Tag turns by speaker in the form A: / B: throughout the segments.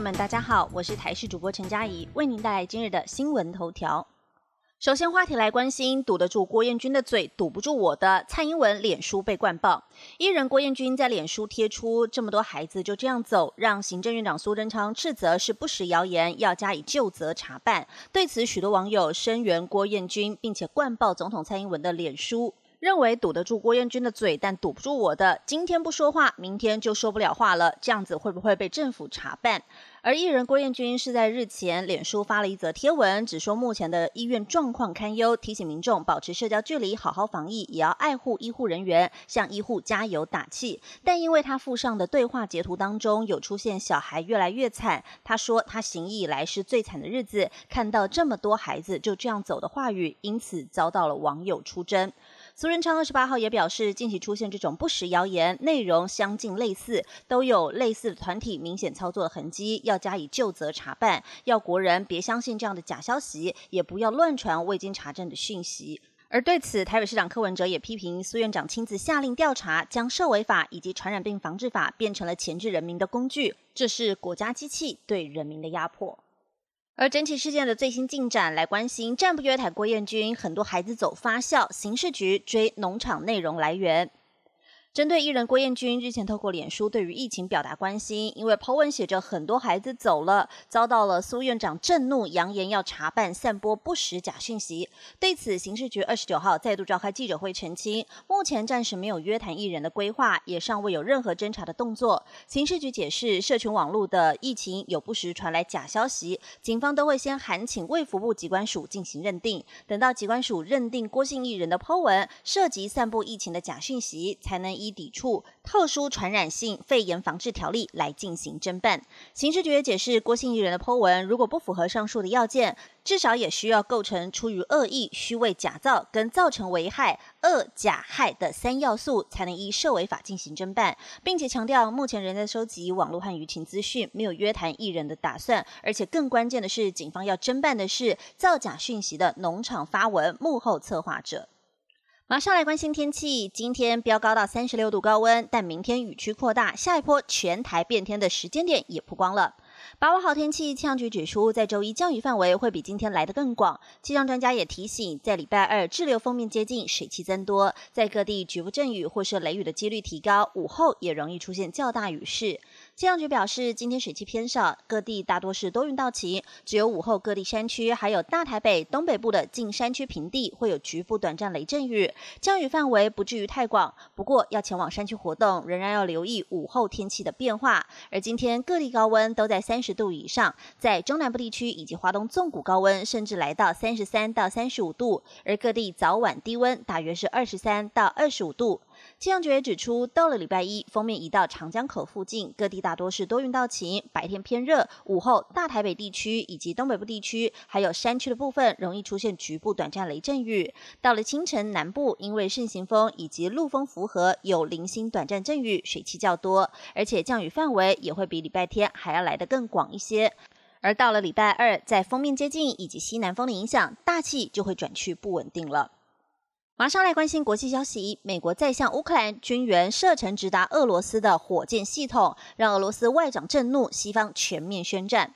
A: 们，大家好，我是台视主播陈佳怡，为您带来今日的新闻头条。首先，话题来关心，堵得住郭彦军的嘴，堵不住我的。蔡英文脸书被灌爆，艺人郭彦军在脸书贴出这么多孩子就这样走，让行政院长苏贞昌斥责是不实谣言，要加以就责查办。对此，许多网友声援郭彦军，并且灌爆总统蔡英文的脸书。认为堵得住郭彦军的嘴，但堵不住我的。今天不说话，明天就说不了话了。这样子会不会被政府查办？而艺人郭彦军是在日前脸书发了一则贴文，只说目前的医院状况堪忧，提醒民众保持社交距离，好好防疫，也要爱护医护人员，向医护加油打气。但因为他附上的对话截图当中有出现小孩越来越惨，他说他行医以来是最惨的日子，看到这么多孩子就这样走的话语，因此遭到了网友出征。苏仁昌二十八号也表示，近期出现这种不实谣言，内容相近类似，都有类似的团体明显操作的痕迹，要加以就责查办，要国人别相信这样的假消息，也不要乱传未经查证的讯息。而对此，台北市长柯文哲也批评苏院长亲自下令调查，将社违法以及传染病防治法变成了钳制人民的工具，这是国家机器对人民的压迫。而整体事件的最新进展，来关心战不约台郭彦军，很多孩子走发笑，刑事局追农场内容来源。针对艺人郭彦军日前透过脸书对于疫情表达关心，因为 po 文写着很多孩子走了，遭到了苏院长震怒，扬言要查办散播不实假讯息。对此，刑事局二十九号再度召开记者会澄清，目前暂时没有约谈艺人的规划，也尚未有任何侦查的动作。刑事局解释，社群网络的疫情有不时传来假消息，警方都会先函请卫福部机关署进行认定，等到机关署认定郭姓艺人的 po 文涉及散布疫情的假讯息，才能。依抵触特殊传染性肺炎防治条例来进行侦办。刑事局也解释，郭姓艺人的 Po 文如果不符合上述的要件，至少也需要构成出于恶意、虚伪、假造跟造成危害、恶、假、害的三要素，才能依涉违法进行侦办，并且强调目前仍在收集网络和舆情资讯，没有约谈艺人的打算。而且更关键的是，警方要侦办的是造假讯息的农场发文幕后策划者。马上来关心天气，今天飙高到三十六度高温，但明天雨区扩大，下一波全台变天的时间点也曝光了。把握好天气，气象局指出，在周一降雨范围会比今天来得更广。气象专家也提醒，在礼拜二滞留锋面接近，水汽增多，在各地局部阵雨或是雷雨的几率提高，午后也容易出现较大雨势。气象局表示，今天水汽偏少，各地大多是多云到晴，只有午后各地山区还有大台北东北部的近山区平地会有局部短暂雷阵雨，降雨范围不至于太广。不过要前往山区活动，仍然要留意午后天气的变化。而今天各地高温都在三十度以上，在中南部地区以及华东纵谷高温甚至来到三十三到三十五度，而各地早晚低温大约是二十三到二十五度。气象局也指出，到了礼拜一，封面移到长江口附近，各地大多是多云到晴，白天偏热，午后大台北地区以及东北部地区，还有山区的部分，容易出现局部短暂雷阵雨。到了清晨，南部因为盛行风以及陆风符合，有零星短暂阵雨，水汽较多，而且降雨范围也会比礼拜天还要来得更广一些。而到了礼拜二，在封面接近以及西南风的影响，大气就会转趋不稳定了。马上来关心国际消息，美国在向乌克兰军援射程直达俄罗斯的火箭系统，让俄罗斯外长震怒，西方全面宣战。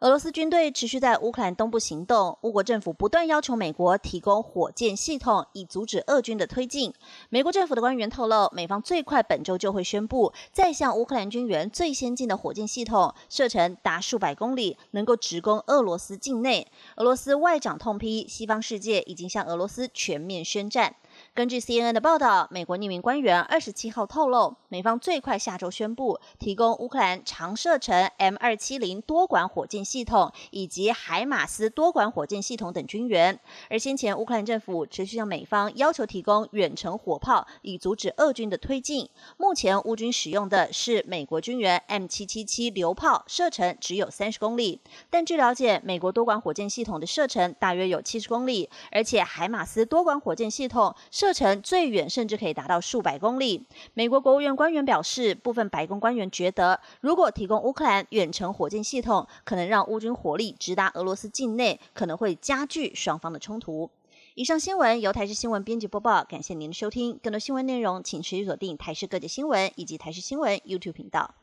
A: 俄罗斯军队持续在乌克兰东部行动，乌国政府不断要求美国提供火箭系统，以阻止俄军的推进。美国政府的官员透露，美方最快本周就会宣布再向乌克兰军援最先进的火箭系统，射程达数百公里，能够直攻俄罗斯境内。俄罗斯外长痛批，西方世界已经向俄罗斯全面宣战。根据 CNN 的报道，美国匿名官员二十七号透露，美方最快下周宣布提供乌克兰长射程 M 二七零多管火箭系统以及海马斯多管火箭系统等军援。而先前乌克兰政府持续向美方要求提供远程火炮，以阻止俄军的推进。目前乌军使用的是美国军援 M 七七七榴炮，射程只有三十公里。但据了解，美国多管火箭系统的射程大约有七十公里，而且海马斯多管火箭系统射程最远甚至可以达到数百公里。美国国务院官员表示，部分白宫官员觉得，如果提供乌克兰远程火箭系统，可能让乌军火力直达俄罗斯境内，可能会加剧双方的冲突。以上新闻由台视新闻编辑播报，感谢您的收听。更多新闻内容，请持续锁定台视各界新闻以及台视新闻 YouTube 频道。